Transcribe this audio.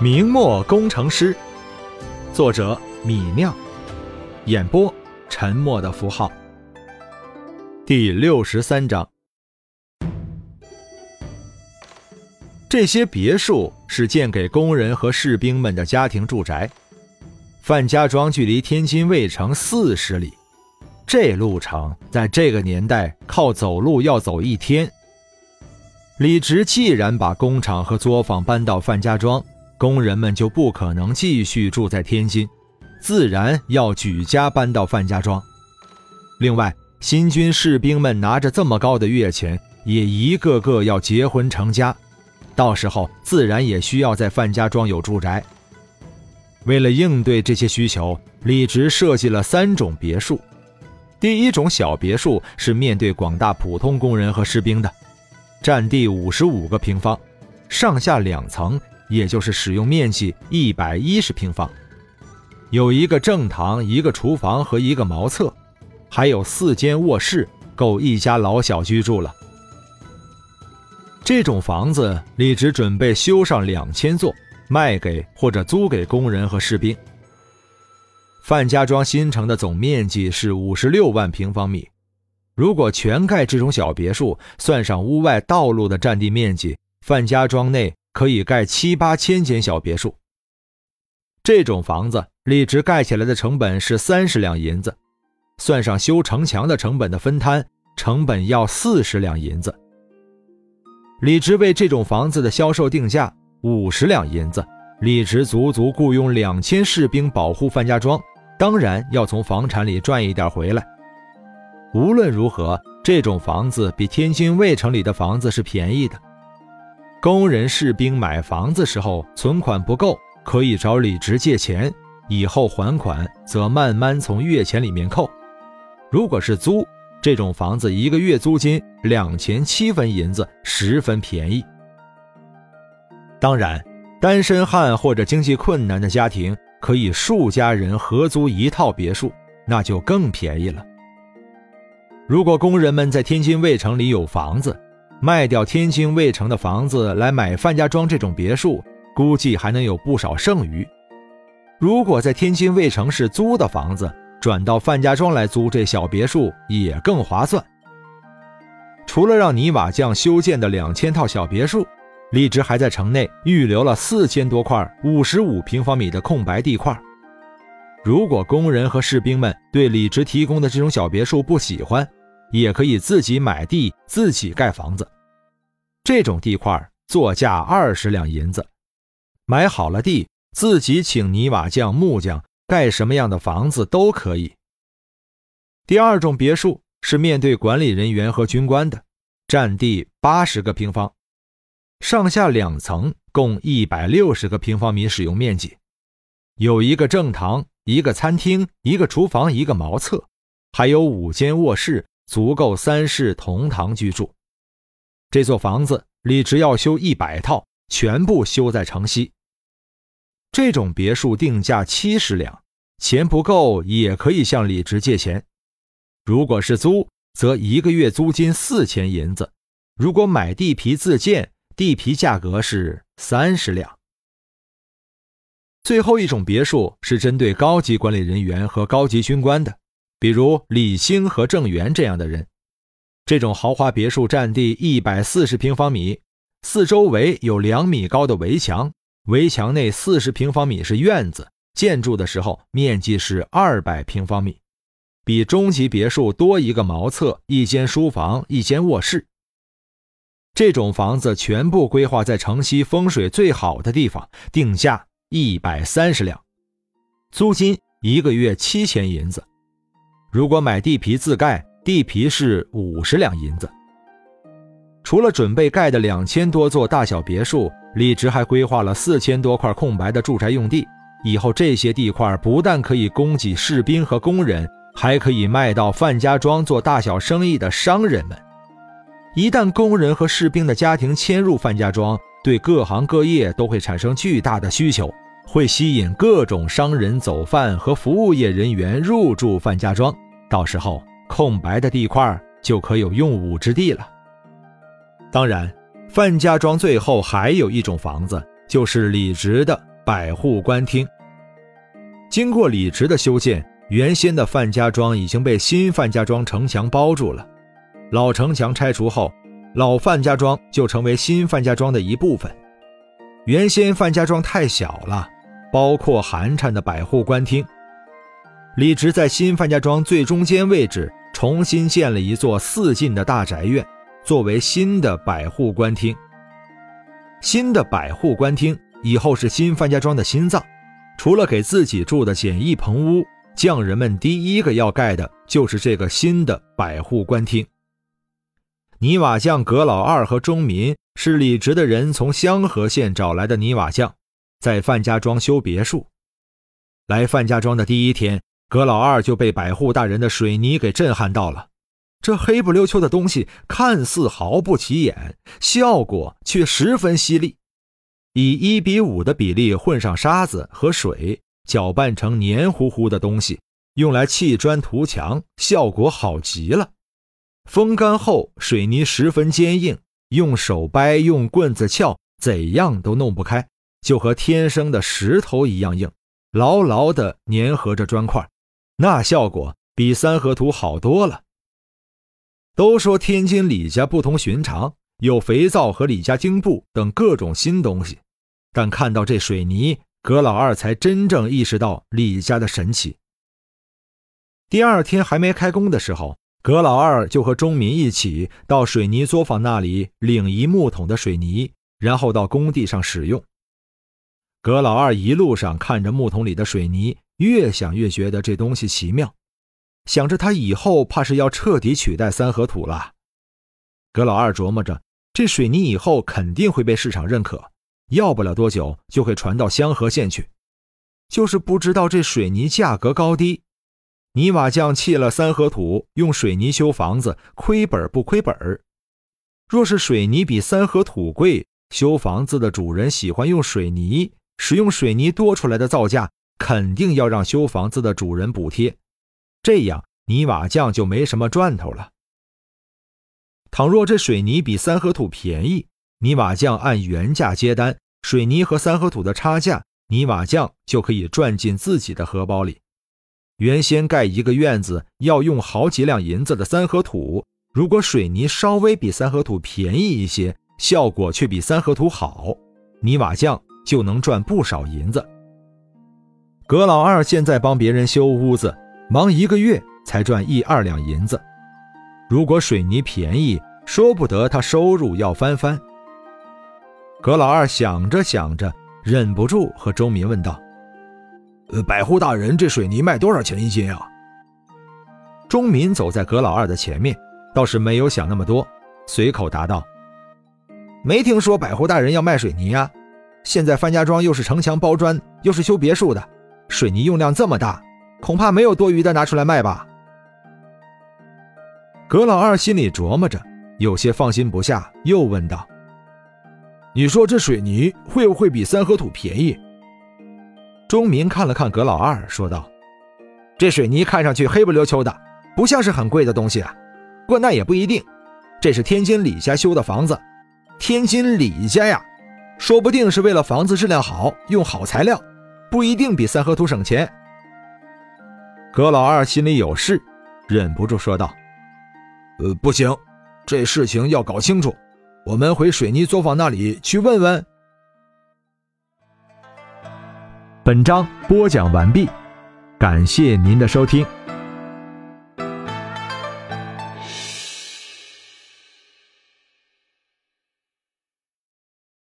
明末工程师，作者米酿，演播沉默的符号。第六十三章，这些别墅是建给工人和士兵们的家庭住宅。范家庄距离天津卫城四十里，这路程在这个年代靠走路要走一天。李直既然把工厂和作坊搬到范家庄，工人们就不可能继续住在天津，自然要举家搬到范家庄。另外，新军士兵们拿着这么高的月钱，也一个个要结婚成家，到时候自然也需要在范家庄有住宅。为了应对这些需求，李直设计了三种别墅。第一种小别墅是面对广大普通工人和士兵的，占地五十五个平方，上下两层。也就是使用面积一百一十平方，有一个正堂、一个厨房和一个茅厕，还有四间卧室，够一家老小居住了。这种房子，李直准备修上两千座，卖给或者租给工人和士兵。范家庄新城的总面积是五十六万平方米，如果全盖这种小别墅，算上屋外道路的占地面积，范家庄内。可以盖七八千间小别墅。这种房子，李直盖起来的成本是三十两银子，算上修城墙的成本的分摊，成本要四十两银子。李直为这种房子的销售定价五十两银子。李直足足雇佣两千士兵保护范家庄，当然要从房产里赚一点回来。无论如何，这种房子比天津卫城里的房子是便宜的。工人、士兵买房子时候存款不够，可以找李直借钱，以后还款则慢慢从月钱里面扣。如果是租这种房子，一个月租金两钱七分银子，十分便宜。当然，单身汉或者经济困难的家庭可以数家人合租一套别墅，那就更便宜了。如果工人们在天津卫城里有房子，卖掉天津卫城的房子来买范家庄这种别墅，估计还能有不少剩余。如果在天津卫城市租的房子，转到范家庄来租这小别墅也更划算。除了让泥瓦匠修建的两千套小别墅，李直还在城内预留了四千多块五十五平方米的空白地块。如果工人和士兵们对李直提供的这种小别墅不喜欢，也可以自己买地，自己盖房子。这种地块作价二十两银子，买好了地，自己请泥瓦匠、木匠盖什么样的房子都可以。第二种别墅是面对管理人员和军官的，占地八十个平方，上下两层，共一百六十个平方米使用面积，有一个正堂、一个餐厅、一个厨房、一个茅厕，还有五间卧室。足够三室同堂居住。这座房子李直要修一百套，全部修在城西。这种别墅定价七十两，钱不够也可以向李直借钱。如果是租，则一个月租金四千银子；如果买地皮自建，地皮价格是三十两。最后一种别墅是针对高级管理人员和高级军官的。比如李兴和郑源这样的人，这种豪华别墅占地一百四十平方米，四周围有两米高的围墙，围墙内四十平方米是院子，建筑的时候面积是二百平方米，比中级别墅多一个茅厕、一间书房、一间卧室。这种房子全部规划在城西风水最好的地方，定价一百三十两，租金一个月七千银子。如果买地皮自盖，地皮是五十两银子。除了准备盖的两千多座大小别墅，李直还规划了四千多块空白的住宅用地。以后这些地块不但可以供给士兵和工人，还可以卖到范家庄做大小生意的商人们。一旦工人和士兵的家庭迁入范家庄，对各行各业都会产生巨大的需求。会吸引各种商人、走贩和服务业人员入住范家庄，到时候空白的地块就可有用武之地了。当然，范家庄最后还有一种房子，就是李直的百户官厅。经过李直的修建，原先的范家庄已经被新范家庄城墙包住了。老城墙拆除后，老范家庄就成为新范家庄的一部分。原先范家庄太小了，包括寒碜的百户官厅。李直在新范家庄最中间位置重新建了一座四进的大宅院，作为新的百户官厅。新的百户官厅以后是新范家庄的心脏。除了给自己住的简易棚屋，匠人们第一个要盖的就是这个新的百户官厅。泥瓦匠葛老二和钟民是李直的人从香河县找来的泥瓦匠，在范家庄修别墅。来范家庄的第一天，葛老二就被百户大人的水泥给震撼到了。这黑不溜秋的东西看似毫不起眼，效果却十分犀利。以一比五的比例混上沙子和水，搅拌成黏糊糊的东西，用来砌砖涂墙，效果好极了。风干后，水泥十分坚硬，用手掰、用棍子撬，怎样都弄不开，就和天生的石头一样硬，牢牢地粘合着砖块，那效果比三合土好多了。都说天津李家不同寻常，有肥皂和李家精布等各种新东西。但看到这水泥，葛老二才真正意识到李家的神奇。第二天还没开工的时候，葛老二就和钟民一起到水泥作坊那里领一木桶的水泥，然后到工地上使用。葛老二一路上看着木桶里的水泥，越想越觉得这东西奇妙，想着他以后怕是要彻底取代三合土了。葛老二琢磨着，这水泥以后肯定会被市场认可。要不了多久就会传到香河县去，就是不知道这水泥价格高低。泥瓦匠砌了三合土，用水泥修房子，亏本不亏本若是水泥比三合土贵，修房子的主人喜欢用水泥，使用水泥多出来的造价肯定要让修房子的主人补贴，这样泥瓦匠就没什么赚头了。倘若这水泥比三合土便宜，泥瓦匠按原价接单，水泥和三合土的差价，泥瓦匠就可以赚进自己的荷包里。原先盖一个院子要用好几两银子的三合土，如果水泥稍微比三合土便宜一些，效果却比三合土好，泥瓦匠就能赚不少银子。葛老二现在帮别人修屋子，忙一个月才赚一二两银子，如果水泥便宜，说不得他收入要翻番。葛老二想着想着，忍不住和周民问道：“呃，百户大人，这水泥卖多少钱一斤啊？”钟民走在葛老二的前面，倒是没有想那么多，随口答道：“没听说百户大人要卖水泥啊。现在范家庄又是城墙包砖，又是修别墅的，水泥用量这么大，恐怕没有多余的拿出来卖吧？”葛老二心里琢磨着，有些放心不下，又问道。你说这水泥会不会比三合土便宜？钟民看了看葛老二，说道：“这水泥看上去黑不溜秋的，不像是很贵的东西啊。不过那也不一定，这是天津李家修的房子，天津李家呀，说不定是为了房子质量好，用好材料，不一定比三合图省钱。”葛老二心里有事，忍不住说道：“呃，不行，这事情要搞清楚。”我们回水泥作坊那里去问问。本章播讲完毕，感谢您的收听。